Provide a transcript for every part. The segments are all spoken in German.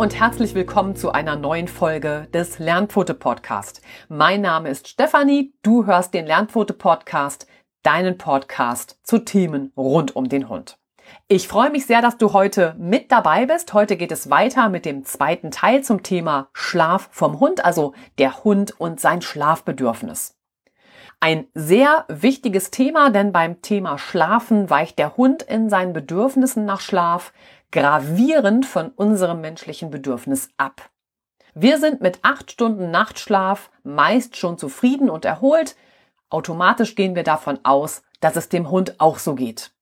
Und herzlich willkommen zu einer neuen Folge des Lernpfote Podcast. Mein Name ist Stefanie, du hörst den Lernpfote Podcast, deinen Podcast zu Themen rund um den Hund. Ich freue mich sehr, dass du heute mit dabei bist. Heute geht es weiter mit dem zweiten Teil zum Thema Schlaf vom Hund, also der Hund und sein Schlafbedürfnis. Ein sehr wichtiges Thema, denn beim Thema Schlafen weicht der Hund in seinen Bedürfnissen nach Schlaf gravierend von unserem menschlichen Bedürfnis ab. Wir sind mit acht Stunden Nachtschlaf meist schon zufrieden und erholt. Automatisch gehen wir davon aus, dass es dem Hund auch so geht.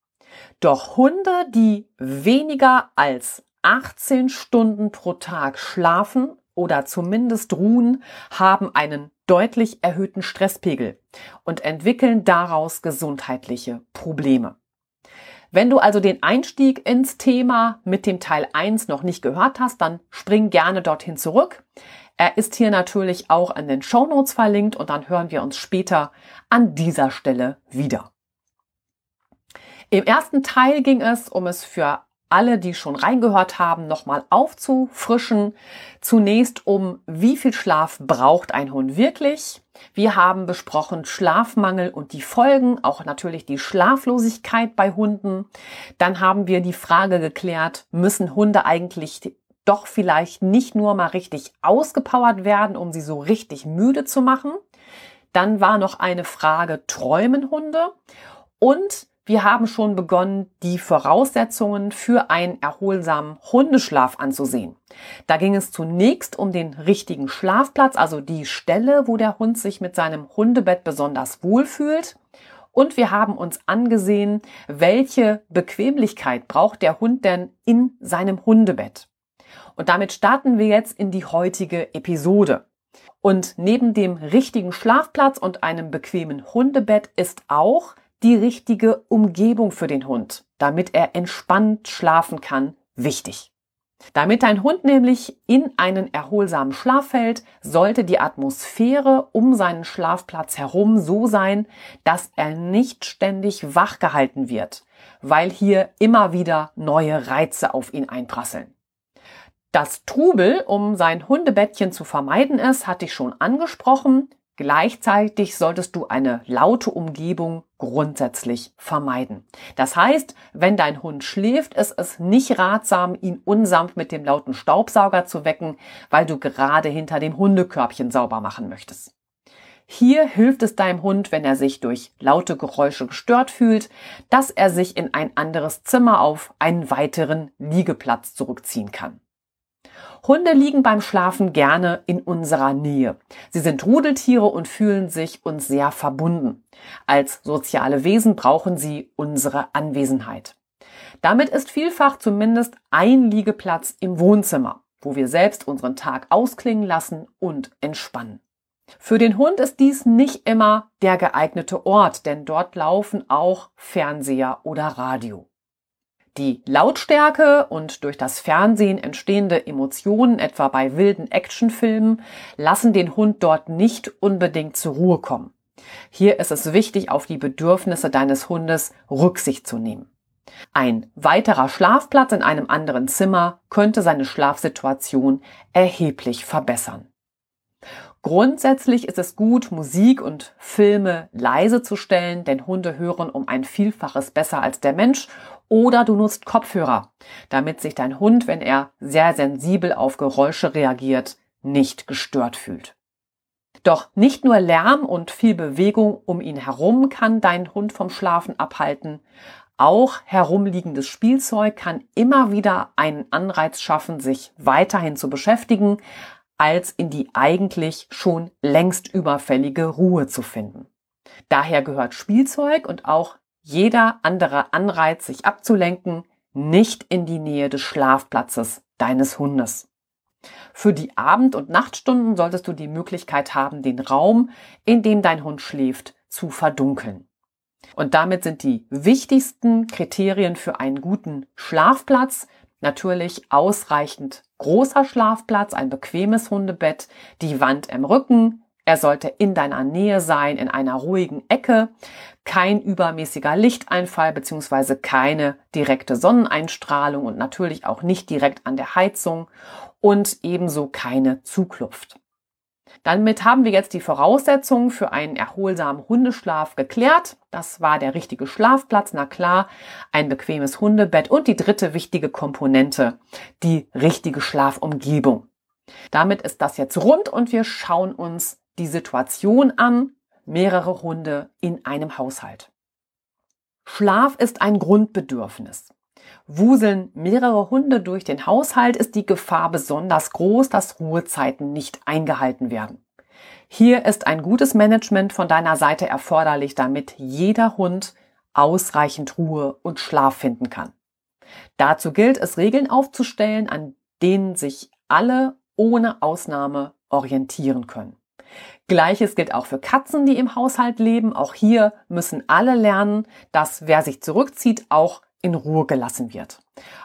Doch Hunde, die weniger als 18 Stunden pro Tag schlafen oder zumindest ruhen, haben einen deutlich erhöhten Stresspegel und entwickeln daraus gesundheitliche Probleme. Wenn du also den Einstieg ins Thema mit dem Teil 1 noch nicht gehört hast, dann spring gerne dorthin zurück. Er ist hier natürlich auch an den Show Notes verlinkt und dann hören wir uns später an dieser Stelle wieder. Im ersten Teil ging es, um es für alle, die schon reingehört haben, nochmal aufzufrischen. Zunächst um, wie viel Schlaf braucht ein Hund wirklich? Wir haben besprochen Schlafmangel und die Folgen, auch natürlich die Schlaflosigkeit bei Hunden. Dann haben wir die Frage geklärt, müssen Hunde eigentlich doch vielleicht nicht nur mal richtig ausgepowert werden, um sie so richtig müde zu machen? Dann war noch eine Frage, träumen Hunde? Und wir haben schon begonnen, die Voraussetzungen für einen erholsamen Hundeschlaf anzusehen. Da ging es zunächst um den richtigen Schlafplatz, also die Stelle, wo der Hund sich mit seinem Hundebett besonders wohlfühlt. Und wir haben uns angesehen, welche Bequemlichkeit braucht der Hund denn in seinem Hundebett. Und damit starten wir jetzt in die heutige Episode. Und neben dem richtigen Schlafplatz und einem bequemen Hundebett ist auch die richtige Umgebung für den Hund, damit er entspannt schlafen kann, wichtig. Damit dein Hund nämlich in einen erholsamen Schlaf fällt, sollte die Atmosphäre um seinen Schlafplatz herum so sein, dass er nicht ständig wach gehalten wird, weil hier immer wieder neue Reize auf ihn einprasseln. Das Trubel, um sein Hundebettchen zu vermeiden ist, hatte ich schon angesprochen. Gleichzeitig solltest du eine laute Umgebung grundsätzlich vermeiden. Das heißt, wenn dein Hund schläft, ist es nicht ratsam, ihn unsanft mit dem lauten Staubsauger zu wecken, weil du gerade hinter dem Hundekörbchen sauber machen möchtest. Hier hilft es deinem Hund, wenn er sich durch laute Geräusche gestört fühlt, dass er sich in ein anderes Zimmer auf einen weiteren Liegeplatz zurückziehen kann. Hunde liegen beim Schlafen gerne in unserer Nähe. Sie sind Rudeltiere und fühlen sich uns sehr verbunden. Als soziale Wesen brauchen sie unsere Anwesenheit. Damit ist vielfach zumindest ein Liegeplatz im Wohnzimmer, wo wir selbst unseren Tag ausklingen lassen und entspannen. Für den Hund ist dies nicht immer der geeignete Ort, denn dort laufen auch Fernseher oder Radio. Die Lautstärke und durch das Fernsehen entstehende Emotionen, etwa bei wilden Actionfilmen, lassen den Hund dort nicht unbedingt zur Ruhe kommen. Hier ist es wichtig, auf die Bedürfnisse deines Hundes Rücksicht zu nehmen. Ein weiterer Schlafplatz in einem anderen Zimmer könnte seine Schlafsituation erheblich verbessern. Grundsätzlich ist es gut, Musik und Filme leise zu stellen, denn Hunde hören um ein Vielfaches besser als der Mensch oder du nutzt Kopfhörer, damit sich dein Hund, wenn er sehr sensibel auf Geräusche reagiert, nicht gestört fühlt. Doch nicht nur Lärm und viel Bewegung um ihn herum kann dein Hund vom Schlafen abhalten, auch herumliegendes Spielzeug kann immer wieder einen Anreiz schaffen, sich weiterhin zu beschäftigen, als in die eigentlich schon längst überfällige Ruhe zu finden. Daher gehört Spielzeug und auch jeder andere Anreiz, sich abzulenken, nicht in die Nähe des Schlafplatzes deines Hundes. Für die Abend- und Nachtstunden solltest du die Möglichkeit haben, den Raum, in dem dein Hund schläft, zu verdunkeln. Und damit sind die wichtigsten Kriterien für einen guten Schlafplatz natürlich ausreichend großer Schlafplatz, ein bequemes Hundebett, die Wand im Rücken, Er sollte in deiner Nähe sein, in einer ruhigen Ecke, kein übermäßiger Lichteinfall bzw. keine direkte Sonneneinstrahlung und natürlich auch nicht direkt an der Heizung und ebenso keine Zugluft. Damit haben wir jetzt die Voraussetzungen für einen erholsamen Hundeschlaf geklärt. Das war der richtige Schlafplatz, na klar, ein bequemes Hundebett und die dritte wichtige Komponente, die richtige Schlafumgebung. Damit ist das jetzt rund und wir schauen uns die Situation an, mehrere Hunde in einem Haushalt. Schlaf ist ein Grundbedürfnis. Wuseln mehrere Hunde durch den Haushalt, ist die Gefahr besonders groß, dass Ruhezeiten nicht eingehalten werden. Hier ist ein gutes Management von deiner Seite erforderlich, damit jeder Hund ausreichend Ruhe und Schlaf finden kann. Dazu gilt es, Regeln aufzustellen, an denen sich alle ohne Ausnahme orientieren können. Gleiches gilt auch für Katzen, die im Haushalt leben. Auch hier müssen alle lernen, dass wer sich zurückzieht, auch in Ruhe gelassen wird.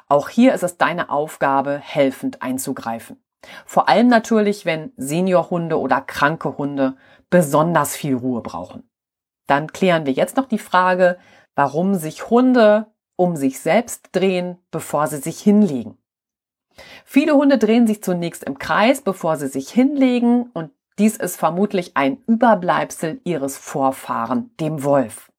Auch hier ist es deine Aufgabe, helfend einzugreifen. Vor allem natürlich, wenn Seniorhunde oder kranke Hunde besonders viel Ruhe brauchen. Dann klären wir jetzt noch die Frage, warum sich Hunde um sich selbst drehen, bevor sie sich hinlegen. Viele Hunde drehen sich zunächst im Kreis, bevor sie sich hinlegen und dies ist vermutlich ein Überbleibsel ihres Vorfahren, dem Wolf.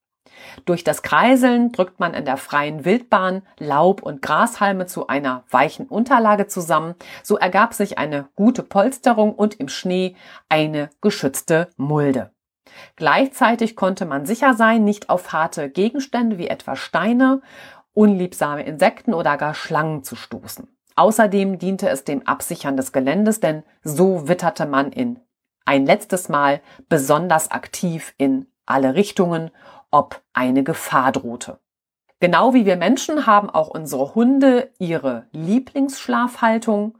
Durch das Kreiseln drückt man in der freien Wildbahn Laub und Grashalme zu einer weichen Unterlage zusammen. So ergab sich eine gute Polsterung und im Schnee eine geschützte Mulde. Gleichzeitig konnte man sicher sein, nicht auf harte Gegenstände wie etwa Steine, unliebsame Insekten oder gar Schlangen zu stoßen. Außerdem diente es dem Absichern des Geländes, denn so witterte man in ein letztes Mal besonders aktiv in alle Richtungen, ob eine Gefahr drohte. Genau wie wir Menschen haben auch unsere Hunde ihre Lieblingsschlafhaltung.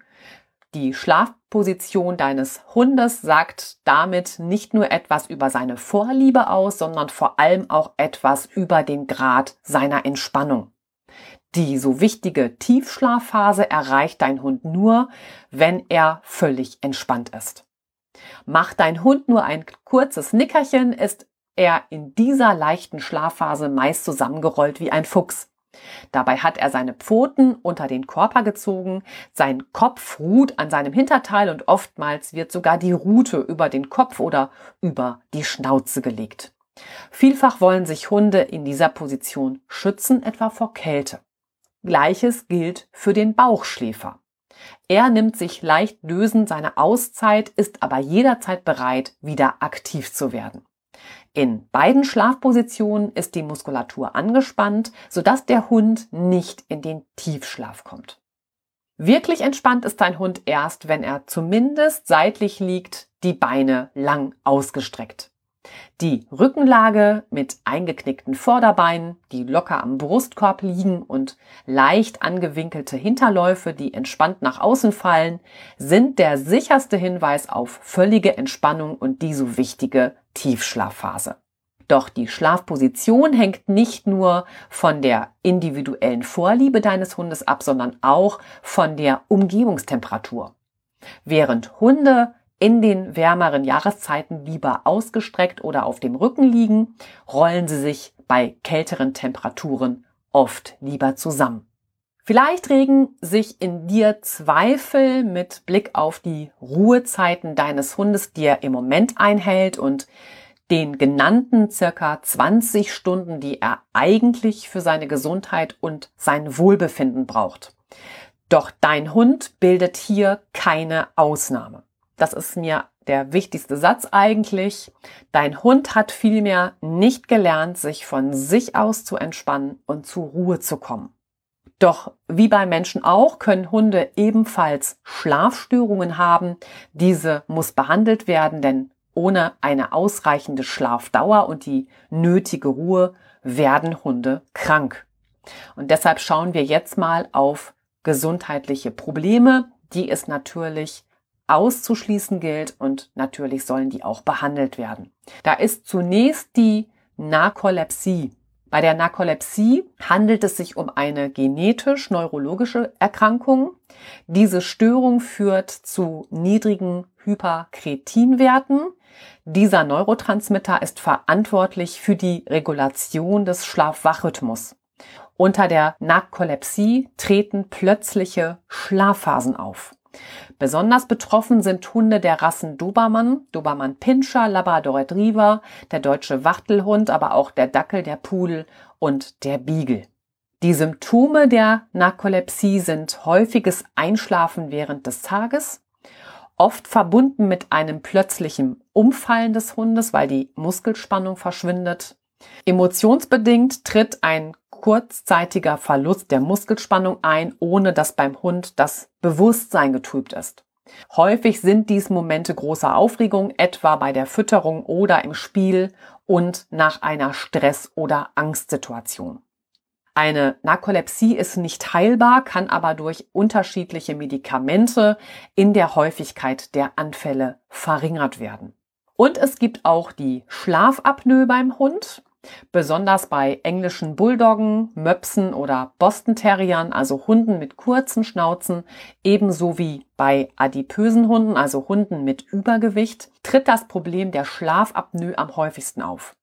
Die Schlafposition deines Hundes sagt damit nicht nur etwas über seine Vorliebe aus, sondern vor allem auch etwas über den Grad seiner Entspannung. Die so wichtige Tiefschlafphase erreicht dein Hund nur, wenn er völlig entspannt ist. Macht dein Hund nur ein kurzes Nickerchen, ist er in dieser leichten Schlafphase meist zusammengerollt wie ein Fuchs. Dabei hat er seine Pfoten unter den Körper gezogen, sein Kopf ruht an seinem Hinterteil und oftmals wird sogar die Rute über den Kopf oder über die Schnauze gelegt. Vielfach wollen sich Hunde in dieser Position schützen, etwa vor Kälte. Gleiches gilt für den Bauchschläfer. Er nimmt sich leicht lösend seine Auszeit, ist aber jederzeit bereit, wieder aktiv zu werden. In beiden Schlafpositionen ist die Muskulatur angespannt, sodass der Hund nicht in den Tiefschlaf kommt. Wirklich entspannt ist dein Hund erst, wenn er zumindest seitlich liegt, die Beine lang ausgestreckt. Die Rückenlage mit eingeknickten Vorderbeinen, die locker am Brustkorb liegen und leicht angewinkelte Hinterläufe, die entspannt nach außen fallen, sind der sicherste Hinweis auf völlige Entspannung und die so wichtige Tiefschlafphase. Doch die Schlafposition hängt nicht nur von der individuellen Vorliebe deines Hundes ab, sondern auch von der Umgebungstemperatur. Während Hunde in den wärmeren Jahreszeiten lieber ausgestreckt oder auf dem Rücken liegen, rollen sie sich bei kälteren Temperaturen oft lieber zusammen. Vielleicht regen sich in dir Zweifel mit Blick auf die Ruhezeiten deines Hundes, die er im Moment einhält und den genannten circa 20 Stunden, die er eigentlich für seine Gesundheit und sein Wohlbefinden braucht. Doch dein Hund bildet hier keine Ausnahme das ist mir der wichtigste Satz eigentlich, dein Hund hat vielmehr nicht gelernt, sich von sich aus zu entspannen und zur Ruhe zu kommen. Doch wie bei Menschen auch können Hunde ebenfalls Schlafstörungen haben. Diese muss behandelt werden, denn ohne eine ausreichende Schlafdauer und die nötige Ruhe werden Hunde krank. Und deshalb schauen wir jetzt mal auf gesundheitliche Probleme, die es natürlich auszuschließen gilt und natürlich sollen die auch behandelt werden. Da ist zunächst die Narkolepsie. Bei der Narkolepsie handelt es sich um eine genetisch-neurologische Erkrankung. Diese Störung führt zu niedrigen Hyperkretinwerten. Dieser Neurotransmitter ist verantwortlich für die Regulation des Schlaf-Wach-Rhythmus. Unter der Narkolepsie treten plötzliche Schlafphasen auf. Besonders betroffen sind Hunde der Rassen Dobermann, Dobermann Pinscher, Labrador Retriever, der deutsche Wachtelhund, aber auch der Dackel, der Pudel und der Beagle. Die Symptome der Narkolepsie sind häufiges Einschlafen während des Tages, oft verbunden mit einem plötzlichen Umfallen des Hundes, weil die Muskelspannung verschwindet. Emotionsbedingt tritt ein kurzzeitiger Verlust der Muskelspannung ein, ohne dass beim Hund das Bewusstsein getrübt ist. Häufig sind dies Momente großer Aufregung, etwa bei der Fütterung oder im Spiel und nach einer Stress- oder Angstsituation. Eine Narkolepsie ist nicht heilbar, kann aber durch unterschiedliche Medikamente in der Häufigkeit der Anfälle verringert werden. Und es gibt auch die Schlafapnoe beim Hund. Besonders bei englischen Bulldoggen, Möpsen oder Boston Terriern, also Hunden mit kurzen Schnauzen, ebenso wie bei adipösen Hunden, also Hunden mit Übergewicht, tritt das Problem der Schlafapnoe am häufigsten auf.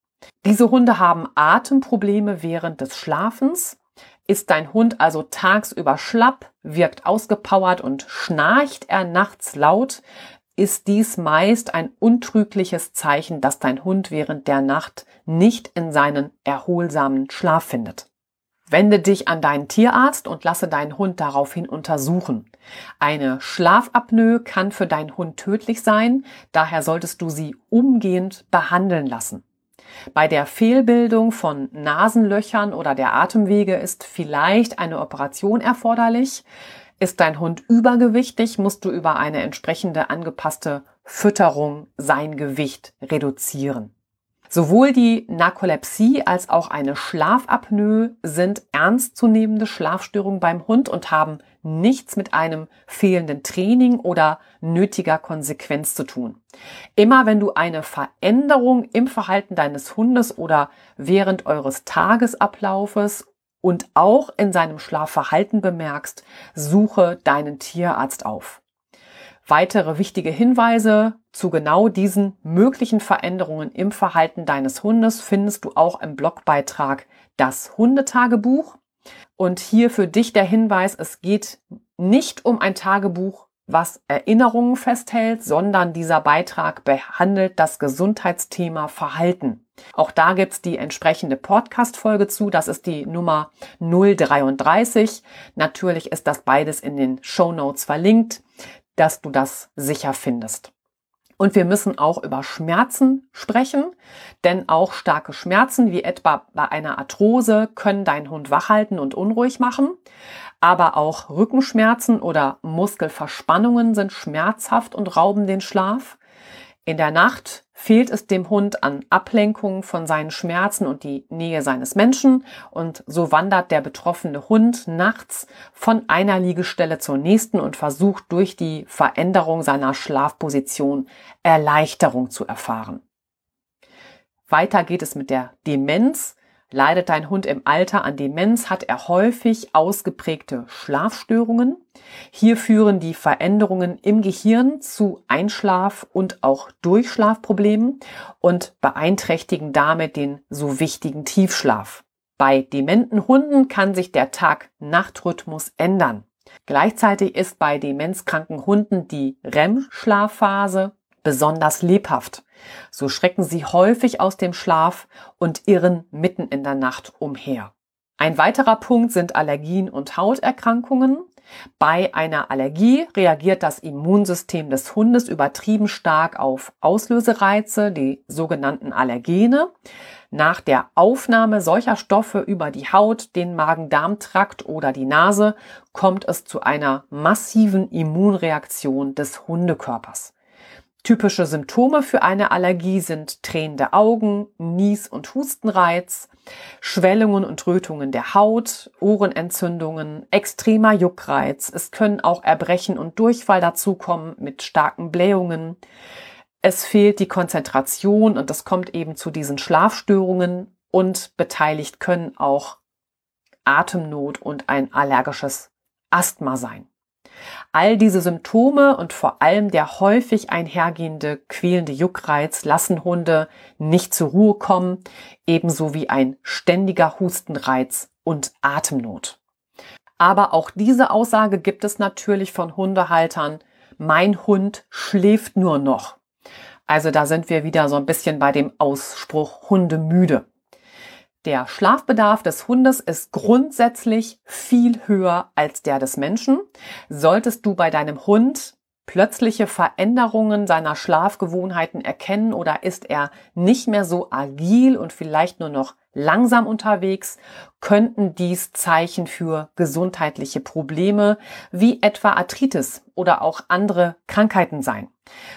Diese Hunde haben Atemprobleme während des Schlafens. Ist dein Hund also tagsüber schlapp, wirkt ausgepowert und schnarcht er nachts laut, ist dies meist ein untrügliches Zeichen, dass dein Hund während der Nacht nicht in seinen erholsamen Schlaf findet. Wende dich an deinen Tierarzt und lasse deinen Hund daraufhin untersuchen. Eine Schlafapnoe kann für deinen Hund tödlich sein, daher solltest du sie umgehend behandeln lassen. Bei der Fehlbildung von Nasenlöchern oder der Atemwege ist vielleicht eine Operation erforderlich. Ist dein Hund übergewichtig, musst du über eine entsprechende angepasste Fütterung sein Gewicht reduzieren. Sowohl die Narkolepsie als auch eine Schlafapnoe sind ernstzunehmende Schlafstörungen beim Hund und haben nichts mit einem fehlenden Training oder nötiger Konsequenz zu tun. Immer wenn du eine Veränderung im Verhalten deines Hundes oder während eures Tagesablaufes und auch in seinem Schlafverhalten bemerkst, suche deinen Tierarzt auf. Weitere wichtige Hinweise zu genau diesen möglichen Veränderungen im Verhalten deines Hundes findest du auch im Blogbeitrag Das Hundetagebuch. Und hier für dich der Hinweis, es geht nicht um ein Tagebuch was Erinnerungen festhält, sondern dieser Beitrag behandelt das Gesundheitsthema Verhalten. Auch da gibt's die entsprechende Podcast-Folge zu. Das ist die Nummer 033. Natürlich ist das beides in den Show Notes verlinkt, dass du das sicher findest. Und wir müssen auch über Schmerzen sprechen, denn auch starke Schmerzen, wie etwa bei einer Arthrose, können deinen Hund wachhalten und unruhig machen. Aber auch Rückenschmerzen oder Muskelverspannungen sind schmerzhaft und rauben den Schlaf. In der Nacht fehlt es dem Hund an Ablenkung von seinen Schmerzen und die Nähe seines Menschen und so wandert der betroffene Hund nachts von einer Liegestelle zur nächsten und versucht durch die Veränderung seiner Schlafposition Erleichterung zu erfahren. Weiter geht es mit der Demenz. Leidet dein Hund im Alter an Demenz, hat er häufig ausgeprägte Schlafstörungen. Hier führen die Veränderungen im Gehirn zu Einschlaf- und auch Durchschlafproblemen und beeinträchtigen damit den so wichtigen Tiefschlaf. Bei dementen Hunden kann sich der Tag-Nacht-Rhythmus ändern. Gleichzeitig ist bei demenzkranken Hunden die REM-Schlafphase besonders lebhaft. So schrecken sie häufig aus dem Schlaf und irren mitten in der Nacht umher. Ein weiterer Punkt sind Allergien und Hauterkrankungen. Bei einer Allergie reagiert das Immunsystem des Hundes übertrieben stark auf Auslösereize, die sogenannten Allergene. Nach der Aufnahme solcher Stoffe über die Haut, den Magen-Darm-Trakt oder die Nase kommt es zu einer massiven Immunreaktion des Hundekörpers. Typische Symptome für eine Allergie sind tränende Augen, Nies- und Hustenreiz, Schwellungen und Rötungen der Haut, Ohrenentzündungen, extremer Juckreiz. Es können auch Erbrechen und Durchfall dazukommen mit starken Blähungen. Es fehlt die Konzentration und es kommt eben zu diesen Schlafstörungen und beteiligt können auch Atemnot und ein allergisches Asthma sein. All diese Symptome und vor allem der häufig einhergehende quälende Juckreiz lassen Hunde nicht zur Ruhe kommen, ebenso wie ein ständiger Hustenreiz und Atemnot. Aber auch diese Aussage gibt es natürlich von Hundehaltern. Mein Hund schläft nur noch. Also da sind wir wieder so ein bisschen bei dem Ausspruch Hunde müde. Der Schlafbedarf des Hundes ist grundsätzlich viel höher als der des Menschen. Solltest du bei deinem Hund plötzliche Veränderungen seiner Schlafgewohnheiten erkennen oder ist er nicht mehr so agil und vielleicht nur noch langsam unterwegs, könnten dies Zeichen für gesundheitliche Probleme wie etwa Arthritis oder auch andere Krankheiten sein.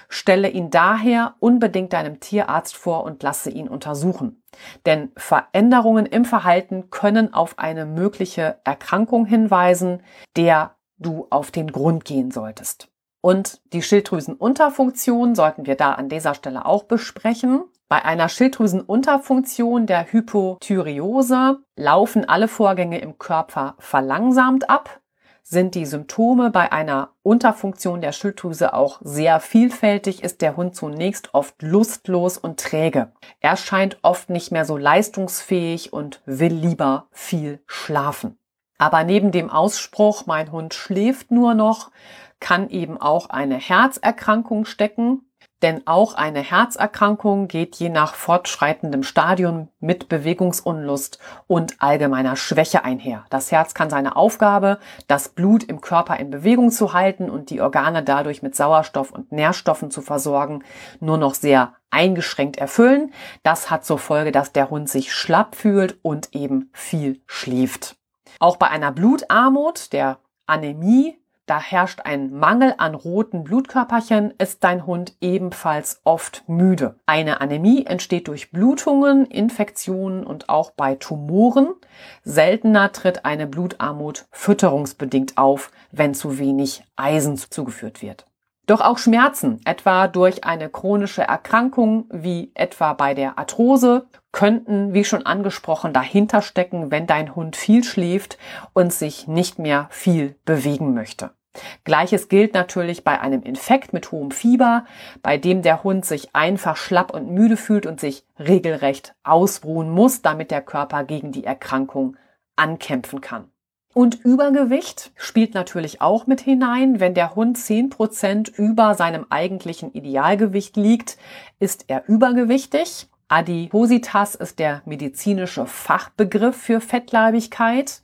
Stelle ihn daher unbedingt deinem Tierarzt vor und lasse ihn untersuchen. Denn Veränderungen im Verhalten können auf eine mögliche Erkrankung hinweisen, der du auf den Grund gehen solltest. Und die Schilddrüsenunterfunktion sollten wir da an dieser Stelle auch besprechen. Bei einer Schilddrüsenunterfunktion der Hypothyreose laufen alle Vorgänge im Körper verlangsamt ab. Sind die Symptome bei einer Unterfunktion der Schilddrüse auch sehr vielfältig, ist der Hund zunächst oft lustlos und träge. Er scheint oft nicht mehr so leistungsfähig und will lieber viel schlafen. Aber neben dem Ausspruch, mein Hund schläft nur noch, kann eben auch eine Herzerkrankung stecken. Denn auch eine Herzerkrankung geht je nach fortschreitendem Stadium mit Bewegungsunlust und allgemeiner Schwäche einher. Das Herz kann seine Aufgabe, das Blut im Körper in Bewegung zu halten und die Organe dadurch mit Sauerstoff und Nährstoffen zu versorgen, nur noch sehr eingeschränkt erfüllen. Das hat zur Folge, dass der Hund sich schlapp fühlt und eben viel schläft. Auch bei einer Blutarmut, der Anämie, da herrscht ein Mangel an roten Blutkörperchen, ist dein Hund ebenfalls oft müde. Eine Anämie entsteht durch Blutungen, Infektionen und auch bei Tumoren. Seltener tritt eine Blutarmut fütterungsbedingt auf, wenn zu wenig Eisen zugeführt wird. Doch auch Schmerzen, etwa durch eine chronische Erkrankung wie etwa bei der Arthrose, könnten, wie schon angesprochen, dahinter stecken, wenn dein Hund viel schläft und sich nicht mehr viel bewegen möchte. Gleiches gilt natürlich bei einem Infekt mit hohem Fieber, bei dem der Hund sich einfach schlapp und müde fühlt und sich regelrecht ausruhen muss, damit der Körper gegen die Erkrankung ankämpfen kann. Und Übergewicht spielt natürlich auch mit hinein. Wenn der Hund zehn Prozent über seinem eigentlichen Idealgewicht liegt, ist er übergewichtig. Adipositas ist der medizinische Fachbegriff für Fettleibigkeit.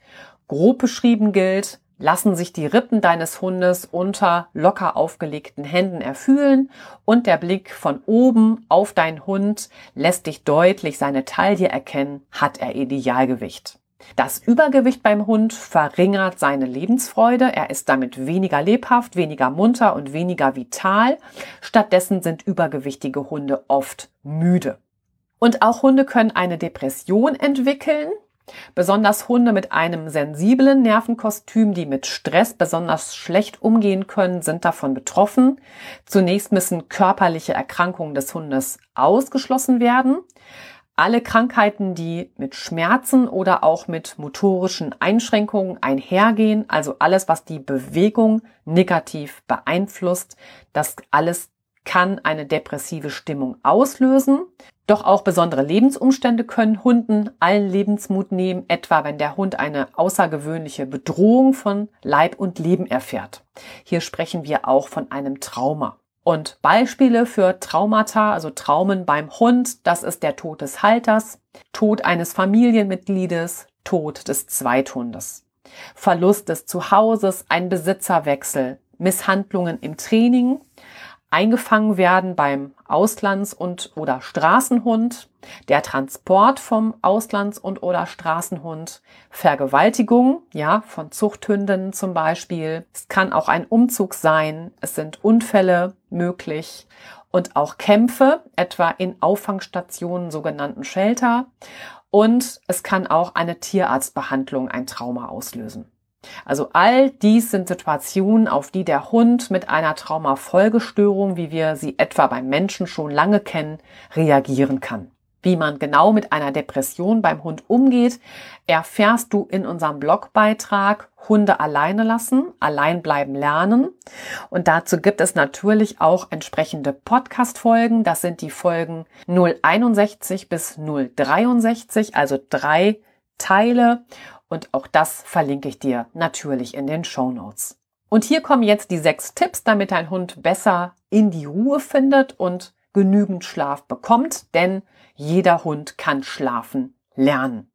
Grob beschrieben gilt, lassen sich die Rippen deines Hundes unter locker aufgelegten Händen erfühlen und der Blick von oben auf deinen Hund lässt dich deutlich seine Taille erkennen, hat er Idealgewicht. Das Übergewicht beim Hund verringert seine Lebensfreude. Er ist damit weniger lebhaft, weniger munter und weniger vital. Stattdessen sind übergewichtige Hunde oft müde. Und auch Hunde können eine Depression entwickeln. Besonders Hunde mit einem sensiblen Nervenkostüm, die mit Stress besonders schlecht umgehen können, sind davon betroffen. Zunächst müssen körperliche Erkrankungen des Hundes ausgeschlossen werden alle Krankheiten, die mit Schmerzen oder auch mit motorischen Einschränkungen einhergehen, also alles, was die Bewegung negativ beeinflusst, das alles kann eine depressive Stimmung auslösen. Doch auch besondere Lebensumstände können Hunden allen Lebensmut nehmen, etwa wenn der Hund eine außergewöhnliche Bedrohung von Leib und Leben erfährt. Hier sprechen wir auch von einem Trauma. Und Beispiele für Traumata, also Traumen beim Hund, das ist der Tod des Halters, Tod eines Familienmitgliedes, Tod des Zweithundes, Verlust des Zuhauses, ein Besitzerwechsel, Misshandlungen im Training, eingefangen werden beim Auslands- und oder Straßenhund, der Transport vom Auslands- und oder Straßenhund, Vergewaltigung, ja, von Zuchthündinnen zum Beispiel. Es kann auch ein Umzug sein. Es sind Unfälle möglich und auch Kämpfe, etwa in Auffangstationen, sogenannten Shelter. Und es kann auch eine Tierarztbehandlung ein Trauma auslösen. Also all dies sind Situationen, auf die der Hund mit einer Traumafolgestörung, wie wir sie etwa beim Menschen schon lange kennen, reagieren kann. Wie man genau mit einer Depression beim Hund umgeht, erfährst du in unserem Blogbeitrag Hunde alleine lassen, allein bleiben lernen. Und dazu gibt es natürlich auch entsprechende Podcast-Folgen. Das sind die Folgen 061 bis 063, also drei Teile. Und auch das verlinke ich dir natürlich in den Show Notes. Und hier kommen jetzt die sechs Tipps, damit dein Hund besser in die Ruhe findet und genügend Schlaf bekommt, denn jeder Hund kann schlafen lernen.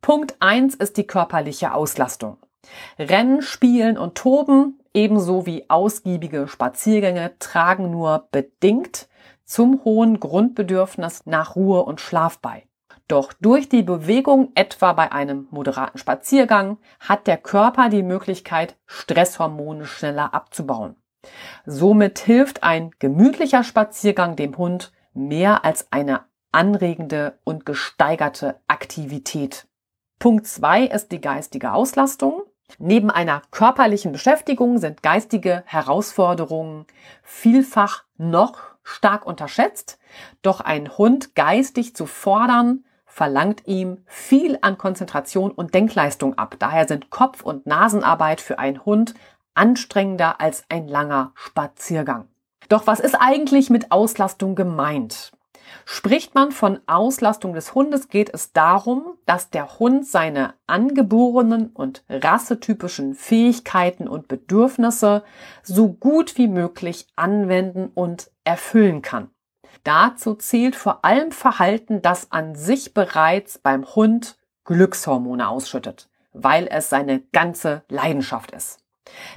Punkt eins ist die körperliche Auslastung. Rennen, Spielen und Toben ebenso wie ausgiebige Spaziergänge tragen nur bedingt zum hohen Grundbedürfnis nach Ruhe und Schlaf bei. Doch durch die Bewegung, etwa bei einem moderaten Spaziergang, hat der Körper die Möglichkeit, Stresshormone schneller abzubauen. Somit hilft ein gemütlicher Spaziergang dem Hund mehr als eine anregende und gesteigerte Aktivität. Punkt zwei ist die geistige Auslastung. Neben einer körperlichen Beschäftigung sind geistige Herausforderungen vielfach noch stark unterschätzt. Doch ein Hund geistig zu fordern, verlangt ihm viel an Konzentration und Denkleistung ab. Daher sind Kopf- und Nasenarbeit für einen Hund anstrengender als ein langer Spaziergang. Doch was ist eigentlich mit Auslastung gemeint? Spricht man von Auslastung des Hundes, geht es darum, dass der Hund seine angeborenen und rassetypischen Fähigkeiten und Bedürfnisse so gut wie möglich anwenden und erfüllen kann. Dazu zählt vor allem Verhalten, das an sich bereits beim Hund Glückshormone ausschüttet, weil es seine ganze Leidenschaft ist.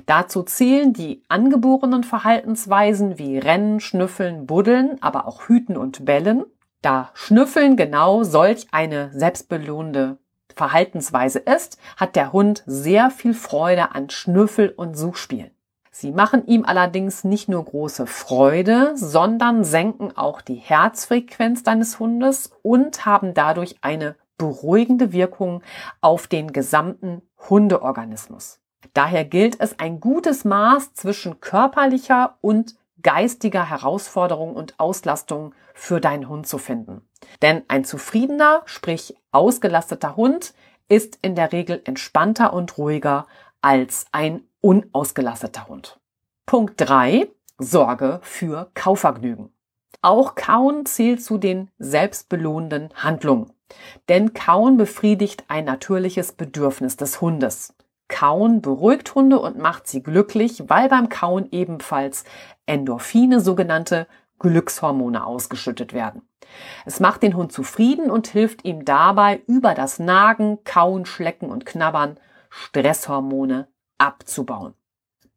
Dazu zählen die angeborenen Verhaltensweisen wie Rennen, Schnüffeln, Buddeln, aber auch Hüten und Bellen. Da Schnüffeln genau solch eine selbstbelohnende Verhaltensweise ist, hat der Hund sehr viel Freude an Schnüffel- und Suchspielen. Sie machen ihm allerdings nicht nur große Freude, sondern senken auch die Herzfrequenz deines Hundes und haben dadurch eine beruhigende Wirkung auf den gesamten Hundeorganismus. Daher gilt es, ein gutes Maß zwischen körperlicher und geistiger Herausforderung und Auslastung für deinen Hund zu finden. Denn ein zufriedener, sprich ausgelasteter Hund ist in der Regel entspannter und ruhiger als ein unausgelasteter Hund. Punkt drei: Sorge für Kauvergnügen. Auch Kauen zählt zu den selbstbelohnenden Handlungen. Denn Kauen befriedigt ein natürliches Bedürfnis des Hundes. Kauen beruhigt Hunde und macht sie glücklich, weil beim Kauen ebenfalls Endorphine, sogenannte Glückshormone ausgeschüttet werden. Es macht den Hund zufrieden und hilft ihm dabei, über das Nagen, Kauen, Schlecken und Knabbern Stresshormone abzubauen.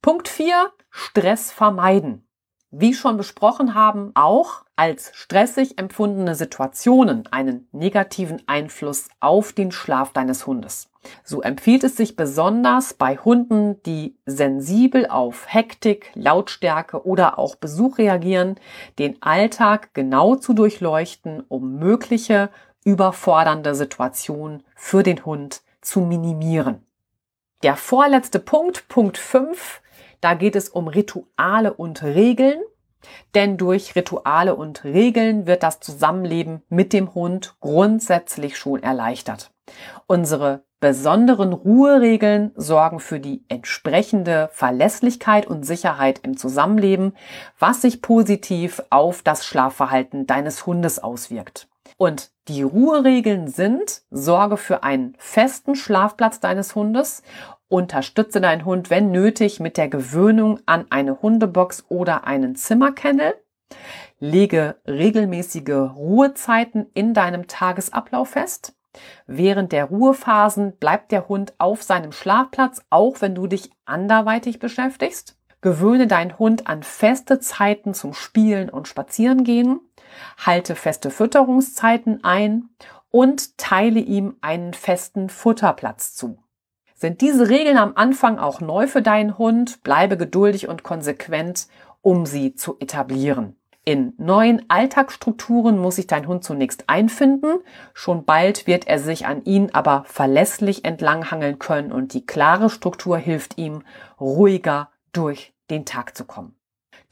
Punkt 4. Stress vermeiden. Wie schon besprochen haben, auch als stressig empfundene Situationen einen negativen Einfluss auf den Schlaf deines Hundes. So empfiehlt es sich besonders bei Hunden, die sensibel auf Hektik, Lautstärke oder auch Besuch reagieren, den Alltag genau zu durchleuchten, um mögliche überfordernde Situationen für den Hund zu minimieren. Der vorletzte Punkt, Punkt 5, da geht es um Rituale und Regeln. Denn durch Rituale und Regeln wird das Zusammenleben mit dem Hund grundsätzlich schon erleichtert. Unsere besonderen Ruheregeln sorgen für die entsprechende Verlässlichkeit und Sicherheit im Zusammenleben, was sich positiv auf das Schlafverhalten deines Hundes auswirkt. Und die Ruheregeln sind, sorge für einen festen Schlafplatz deines Hundes, unterstütze deinen Hund, wenn nötig, mit der Gewöhnung an eine Hundebox oder einen Zimmerkennel, lege regelmäßige Ruhezeiten in deinem Tagesablauf fest, Während der Ruhephasen bleibt der Hund auf seinem Schlafplatz, auch wenn du dich anderweitig beschäftigst. Gewöhne deinen Hund an feste Zeiten zum Spielen und Spazierengehen, halte feste Fütterungszeiten ein und teile ihm einen festen Futterplatz zu. Sind diese Regeln am Anfang auch neu für deinen Hund, bleibe geduldig und konsequent, um sie zu etablieren. In neuen Alltagsstrukturen muss sich dein Hund zunächst einfinden. Schon bald wird er sich an ihnen aber verlässlich entlanghangeln können und die klare Struktur hilft ihm, ruhiger durch den Tag zu kommen.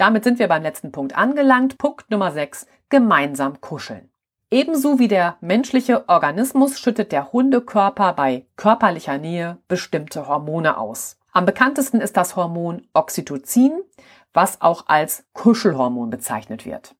Damit sind wir beim letzten Punkt angelangt. Punkt Nummer 6. Gemeinsam kuscheln. Ebenso wie der menschliche Organismus schüttet der Hundekörper bei körperlicher Nähe bestimmte Hormone aus. Am bekanntesten ist das Hormon Oxytocin, was auch als Kuschelhormon bezeichnet wird.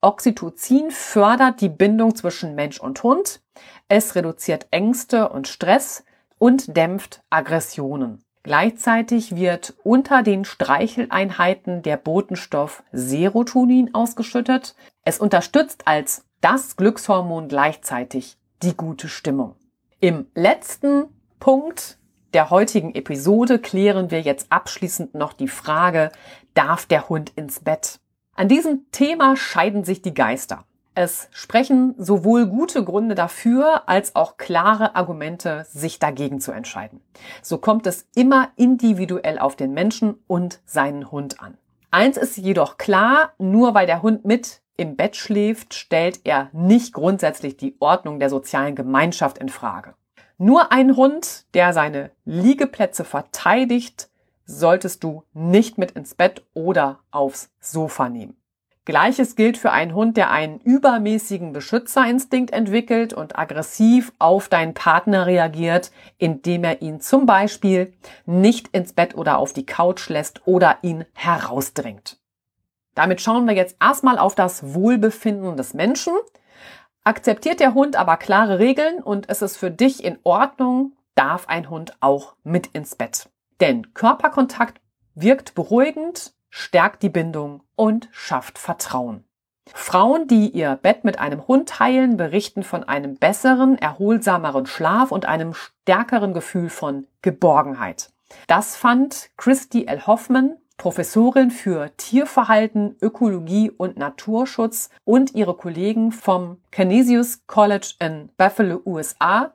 Oxytocin fördert die Bindung zwischen Mensch und Hund. Es reduziert Ängste und Stress und dämpft Aggressionen. Gleichzeitig wird unter den Streicheleinheiten der Botenstoff Serotonin ausgeschüttet. Es unterstützt als das Glückshormon gleichzeitig die gute Stimmung. Im letzten Punkt der heutigen Episode klären wir jetzt abschließend noch die Frage, darf der Hund ins Bett? An diesem Thema scheiden sich die Geister. Es sprechen sowohl gute Gründe dafür als auch klare Argumente, sich dagegen zu entscheiden. So kommt es immer individuell auf den Menschen und seinen Hund an. Eins ist jedoch klar, nur weil der Hund mit im Bett schläft, stellt er nicht grundsätzlich die Ordnung der sozialen Gemeinschaft in Frage. Nur ein Hund, der seine Liegeplätze verteidigt, solltest du nicht mit ins Bett oder aufs Sofa nehmen. Gleiches gilt für einen Hund, der einen übermäßigen Beschützerinstinkt entwickelt und aggressiv auf deinen Partner reagiert, indem er ihn zum Beispiel nicht ins Bett oder auf die Couch lässt oder ihn herausdrängt. Damit schauen wir jetzt erstmal auf das Wohlbefinden des Menschen. Akzeptiert der Hund aber klare Regeln und es ist für dich in Ordnung, darf ein Hund auch mit ins Bett. Denn Körperkontakt wirkt beruhigend stärkt die Bindung und schafft Vertrauen. Frauen, die ihr Bett mit einem Hund teilen, berichten von einem besseren, erholsameren Schlaf und einem stärkeren Gefühl von Geborgenheit. Das fand Christy L. Hoffman, Professorin für Tierverhalten, Ökologie und Naturschutz und ihre Kollegen vom Canisius College in Buffalo, USA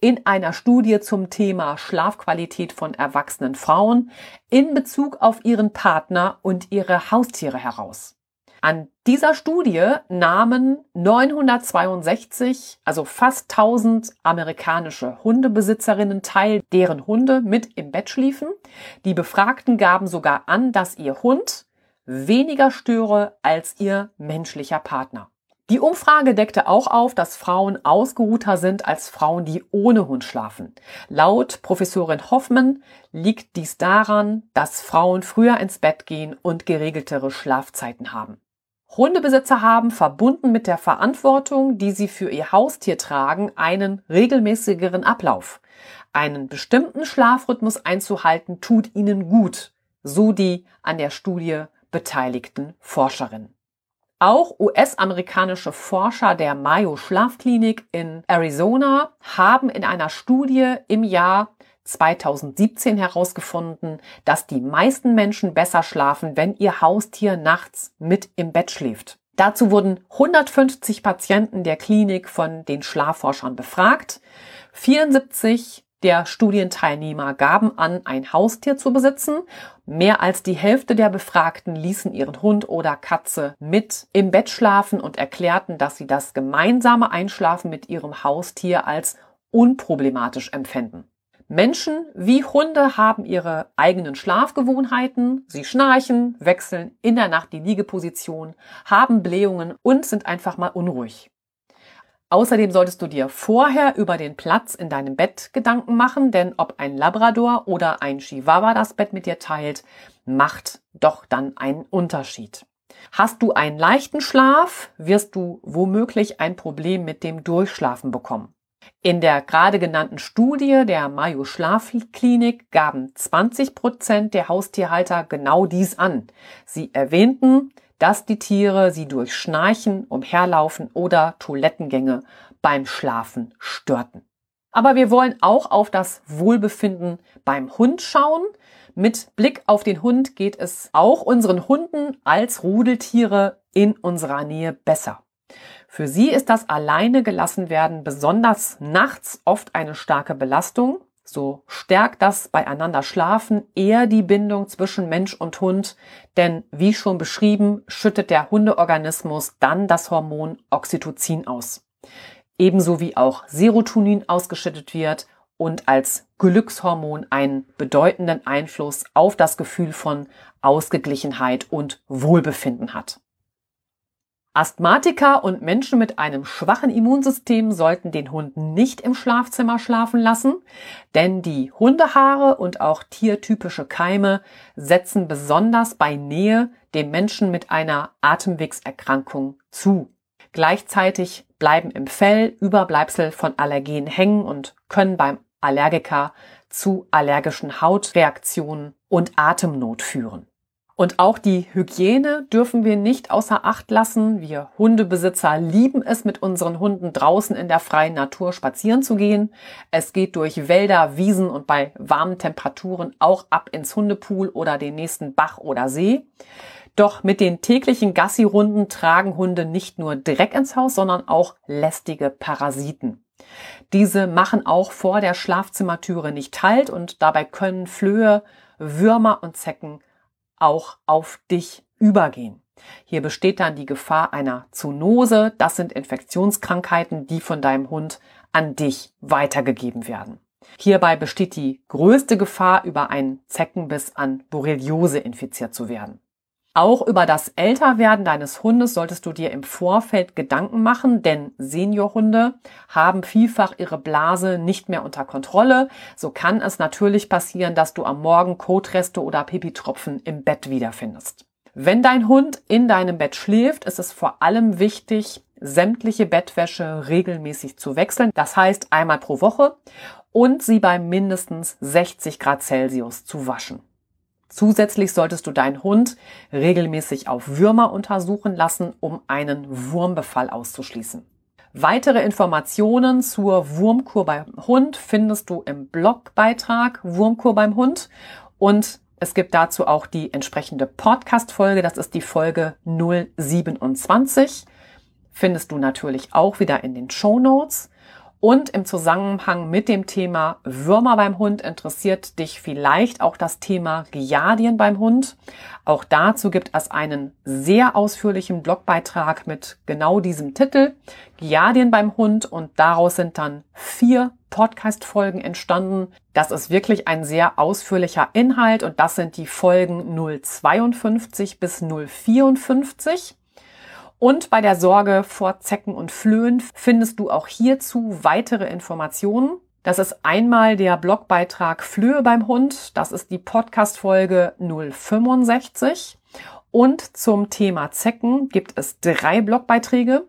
in einer Studie zum Thema Schlafqualität von erwachsenen Frauen in Bezug auf ihren Partner und ihre Haustiere heraus. An dieser Studie nahmen 962, also fast 1000 amerikanische Hundebesitzerinnen teil, deren Hunde mit im Bett schliefen. Die Befragten gaben sogar an, dass ihr Hund weniger störe als ihr menschlicher Partner. Die Umfrage deckte auch auf, dass Frauen ausgeruhter sind als Frauen, die ohne Hund schlafen. Laut Professorin Hoffmann liegt dies daran, dass Frauen früher ins Bett gehen und geregeltere Schlafzeiten haben. Hundebesitzer haben verbunden mit der Verantwortung, die sie für ihr Haustier tragen, einen regelmäßigeren Ablauf. Einen bestimmten Schlafrhythmus einzuhalten tut ihnen gut, so die an der Studie beteiligten Forscherinnen. Auch US-amerikanische Forscher der Mayo Schlafklinik in Arizona haben in einer Studie im Jahr 2017 herausgefunden, dass die meisten Menschen besser schlafen, wenn ihr Haustier nachts mit im Bett schläft. Dazu wurden 150 Patienten der Klinik von den Schlafforschern befragt. 74 der Studienteilnehmer gaben an, ein Haustier zu besitzen. Mehr als die Hälfte der Befragten ließen ihren Hund oder Katze mit im Bett schlafen und erklärten, dass sie das gemeinsame Einschlafen mit ihrem Haustier als unproblematisch empfänden. Menschen wie Hunde haben ihre eigenen Schlafgewohnheiten. Sie schnarchen, wechseln in der Nacht die Liegeposition, haben Blähungen und sind einfach mal unruhig. Außerdem solltest du dir vorher über den Platz in deinem Bett Gedanken machen, denn ob ein Labrador oder ein Chihuahua das Bett mit dir teilt, macht doch dann einen Unterschied. Hast du einen leichten Schlaf, wirst du womöglich ein Problem mit dem Durchschlafen bekommen. In der gerade genannten Studie der Mayo Schlafklinik gaben 20 Prozent der Haustierhalter genau dies an. Sie erwähnten, dass die Tiere sie durch Schnarchen, Umherlaufen oder Toilettengänge beim Schlafen störten. Aber wir wollen auch auf das Wohlbefinden beim Hund schauen. Mit Blick auf den Hund geht es auch unseren Hunden als Rudeltiere in unserer Nähe besser. Für sie ist das alleine gelassen werden besonders nachts oft eine starke Belastung. So stärkt das beieinander Schlafen eher die Bindung zwischen Mensch und Hund, denn wie schon beschrieben, schüttet der Hundeorganismus dann das Hormon Oxytocin aus. Ebenso wie auch Serotonin ausgeschüttet wird und als Glückshormon einen bedeutenden Einfluss auf das Gefühl von Ausgeglichenheit und Wohlbefinden hat. Asthmatiker und Menschen mit einem schwachen Immunsystem sollten den Hund nicht im Schlafzimmer schlafen lassen, denn die Hundehaare und auch tiertypische Keime setzen besonders bei Nähe dem Menschen mit einer Atemwegserkrankung zu. Gleichzeitig bleiben im Fell Überbleibsel von Allergen hängen und können beim Allergiker zu allergischen Hautreaktionen und Atemnot führen. Und auch die Hygiene dürfen wir nicht außer Acht lassen. Wir Hundebesitzer lieben es, mit unseren Hunden draußen in der freien Natur spazieren zu gehen. Es geht durch Wälder, Wiesen und bei warmen Temperaturen auch ab ins Hundepool oder den nächsten Bach oder See. Doch mit den täglichen Gassi-Runden tragen Hunde nicht nur Dreck ins Haus, sondern auch lästige Parasiten. Diese machen auch vor der Schlafzimmertüre nicht Halt und dabei können Flöhe, Würmer und Zecken auch auf dich übergehen. Hier besteht dann die Gefahr einer Zoonose. Das sind Infektionskrankheiten, die von deinem Hund an dich weitergegeben werden. Hierbei besteht die größte Gefahr, über einen Zeckenbiss an Borreliose infiziert zu werden. Auch über das Älterwerden deines Hundes solltest du dir im Vorfeld Gedanken machen, denn Seniorhunde haben vielfach ihre Blase nicht mehr unter Kontrolle. So kann es natürlich passieren, dass du am Morgen Kotreste oder Pipitropfen im Bett wiederfindest. Wenn dein Hund in deinem Bett schläft, ist es vor allem wichtig, sämtliche Bettwäsche regelmäßig zu wechseln. Das heißt einmal pro Woche und sie bei mindestens 60 Grad Celsius zu waschen. Zusätzlich solltest du deinen Hund regelmäßig auf Würmer untersuchen lassen, um einen Wurmbefall auszuschließen. Weitere Informationen zur Wurmkur beim Hund findest du im Blogbeitrag Wurmkur beim Hund und es gibt dazu auch die entsprechende Podcast-Folge. Das ist die Folge 027. Findest du natürlich auch wieder in den Show Notes. Und im Zusammenhang mit dem Thema Würmer beim Hund interessiert dich vielleicht auch das Thema Giardien beim Hund. Auch dazu gibt es einen sehr ausführlichen Blogbeitrag mit genau diesem Titel Giardien beim Hund und daraus sind dann vier Podcast-Folgen entstanden. Das ist wirklich ein sehr ausführlicher Inhalt und das sind die Folgen 052 bis 054. Und bei der Sorge vor Zecken und Flöhen findest du auch hierzu weitere Informationen. Das ist einmal der Blogbeitrag Flöhe beim Hund. Das ist die Podcast-Folge 065. Und zum Thema Zecken gibt es drei Blogbeiträge.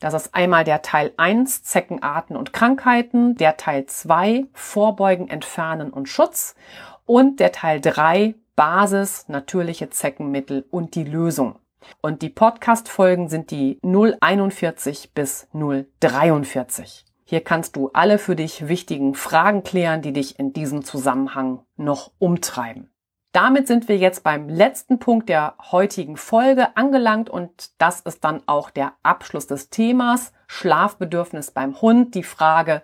Das ist einmal der Teil 1 Zeckenarten und Krankheiten, der Teil 2 Vorbeugen, Entfernen und Schutz und der Teil 3 Basis, natürliche Zeckenmittel und die Lösung. Und die Podcast-Folgen sind die 041 bis 043. Hier kannst du alle für dich wichtigen Fragen klären, die dich in diesem Zusammenhang noch umtreiben. Damit sind wir jetzt beim letzten Punkt der heutigen Folge angelangt und das ist dann auch der Abschluss des Themas Schlafbedürfnis beim Hund. Die Frage,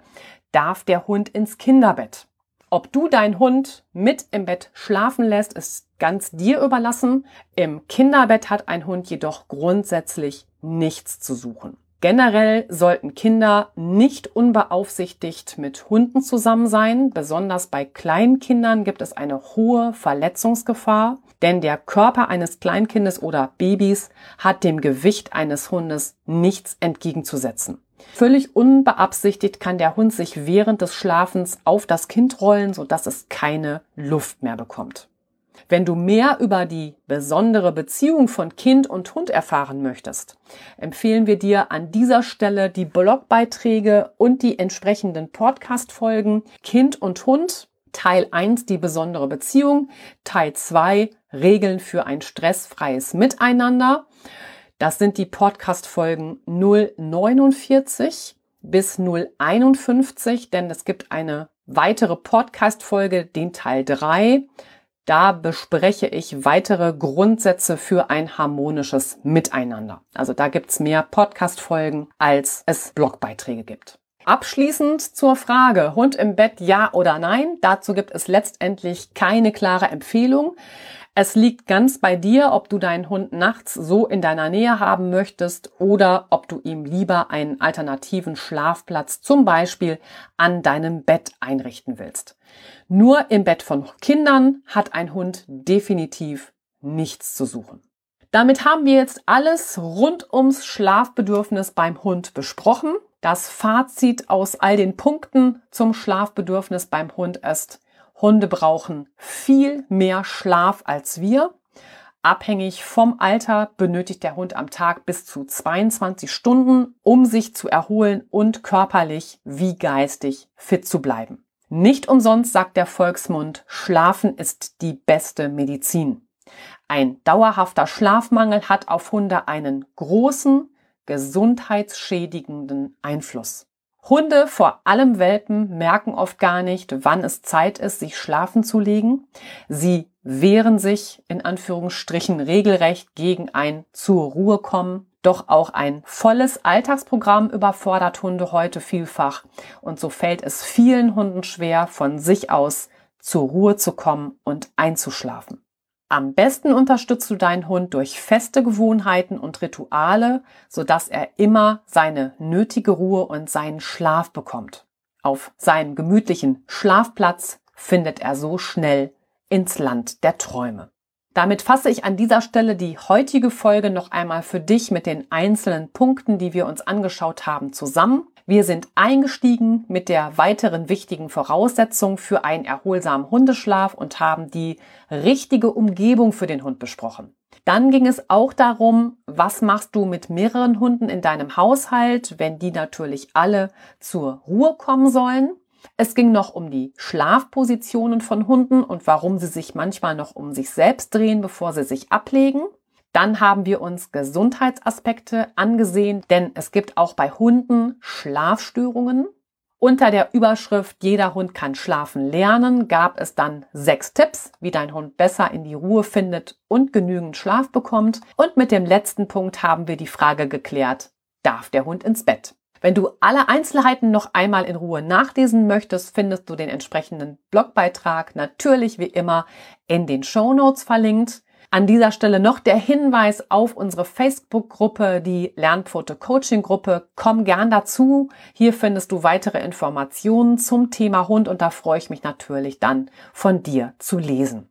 darf der Hund ins Kinderbett? Ob du deinen Hund mit im Bett schlafen lässt, ist ganz dir überlassen. Im Kinderbett hat ein Hund jedoch grundsätzlich nichts zu suchen. Generell sollten Kinder nicht unbeaufsichtigt mit Hunden zusammen sein. Besonders bei Kleinkindern gibt es eine hohe Verletzungsgefahr, denn der Körper eines Kleinkindes oder Babys hat dem Gewicht eines Hundes nichts entgegenzusetzen. Völlig unbeabsichtigt kann der Hund sich während des Schlafens auf das Kind rollen, sodass es keine Luft mehr bekommt. Wenn du mehr über die besondere Beziehung von Kind und Hund erfahren möchtest, empfehlen wir dir an dieser Stelle die Blogbeiträge und die entsprechenden Podcast-Folgen Kind und Hund, Teil 1 die besondere Beziehung, Teil 2 Regeln für ein stressfreies Miteinander das sind die Podcast-Folgen 049 bis 051, denn es gibt eine weitere Podcast-Folge, den Teil 3. Da bespreche ich weitere Grundsätze für ein harmonisches Miteinander. Also da gibt's mehr Podcast-Folgen, als es Blogbeiträge gibt. Abschließend zur Frage, Hund im Bett ja oder nein. Dazu gibt es letztendlich keine klare Empfehlung. Es liegt ganz bei dir, ob du deinen Hund nachts so in deiner Nähe haben möchtest oder ob du ihm lieber einen alternativen Schlafplatz zum Beispiel an deinem Bett einrichten willst. Nur im Bett von Kindern hat ein Hund definitiv nichts zu suchen. Damit haben wir jetzt alles rund ums Schlafbedürfnis beim Hund besprochen. Das Fazit aus all den Punkten zum Schlafbedürfnis beim Hund ist, Hunde brauchen viel mehr Schlaf als wir. Abhängig vom Alter benötigt der Hund am Tag bis zu 22 Stunden, um sich zu erholen und körperlich wie geistig fit zu bleiben. Nicht umsonst sagt der Volksmund, Schlafen ist die beste Medizin. Ein dauerhafter Schlafmangel hat auf Hunde einen großen, gesundheitsschädigenden Einfluss. Hunde, vor allem Welpen, merken oft gar nicht, wann es Zeit ist, sich schlafen zu legen. Sie wehren sich in Anführungsstrichen regelrecht gegen ein zur Ruhe kommen. Doch auch ein volles Alltagsprogramm überfordert Hunde heute vielfach. Und so fällt es vielen Hunden schwer, von sich aus zur Ruhe zu kommen und einzuschlafen. Am besten unterstützt du deinen Hund durch feste Gewohnheiten und Rituale, sodass er immer seine nötige Ruhe und seinen Schlaf bekommt. Auf seinem gemütlichen Schlafplatz findet er so schnell ins Land der Träume. Damit fasse ich an dieser Stelle die heutige Folge noch einmal für dich mit den einzelnen Punkten, die wir uns angeschaut haben, zusammen. Wir sind eingestiegen mit der weiteren wichtigen Voraussetzung für einen erholsamen Hundeschlaf und haben die richtige Umgebung für den Hund besprochen. Dann ging es auch darum, was machst du mit mehreren Hunden in deinem Haushalt, wenn die natürlich alle zur Ruhe kommen sollen. Es ging noch um die Schlafpositionen von Hunden und warum sie sich manchmal noch um sich selbst drehen, bevor sie sich ablegen. Dann haben wir uns Gesundheitsaspekte angesehen, denn es gibt auch bei Hunden Schlafstörungen. Unter der Überschrift Jeder Hund kann schlafen lernen gab es dann sechs Tipps, wie dein Hund besser in die Ruhe findet und genügend Schlaf bekommt. Und mit dem letzten Punkt haben wir die Frage geklärt, darf der Hund ins Bett? Wenn du alle Einzelheiten noch einmal in Ruhe nachlesen möchtest, findest du den entsprechenden Blogbeitrag natürlich wie immer in den Show Notes verlinkt. An dieser Stelle noch der Hinweis auf unsere Facebook-Gruppe, die Lernpfote Coaching Gruppe. Komm gern dazu. Hier findest du weitere Informationen zum Thema Hund und da freue ich mich natürlich dann von dir zu lesen.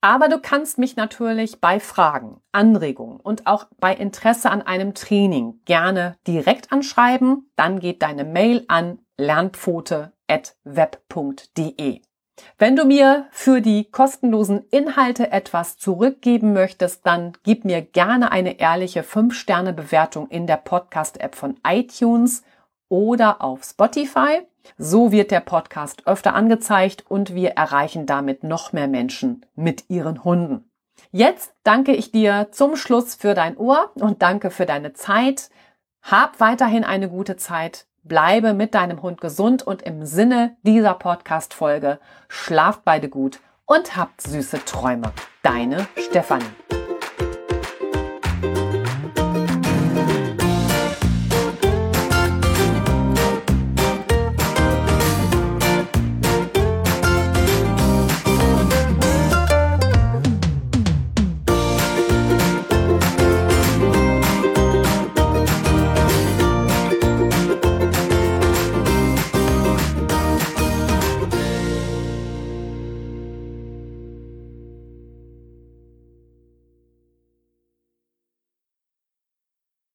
Aber du kannst mich natürlich bei Fragen, Anregungen und auch bei Interesse an einem Training gerne direkt anschreiben. Dann geht deine Mail an lernpfote.web.de. Wenn du mir für die kostenlosen Inhalte etwas zurückgeben möchtest, dann gib mir gerne eine ehrliche 5-Sterne-Bewertung in der Podcast-App von iTunes oder auf Spotify. So wird der Podcast öfter angezeigt und wir erreichen damit noch mehr Menschen mit ihren Hunden. Jetzt danke ich dir zum Schluss für dein Ohr und danke für deine Zeit. Hab weiterhin eine gute Zeit bleibe mit deinem Hund gesund und im Sinne dieser Podcast-Folge schlaft beide gut und habt süße Träume. Deine Stefanie.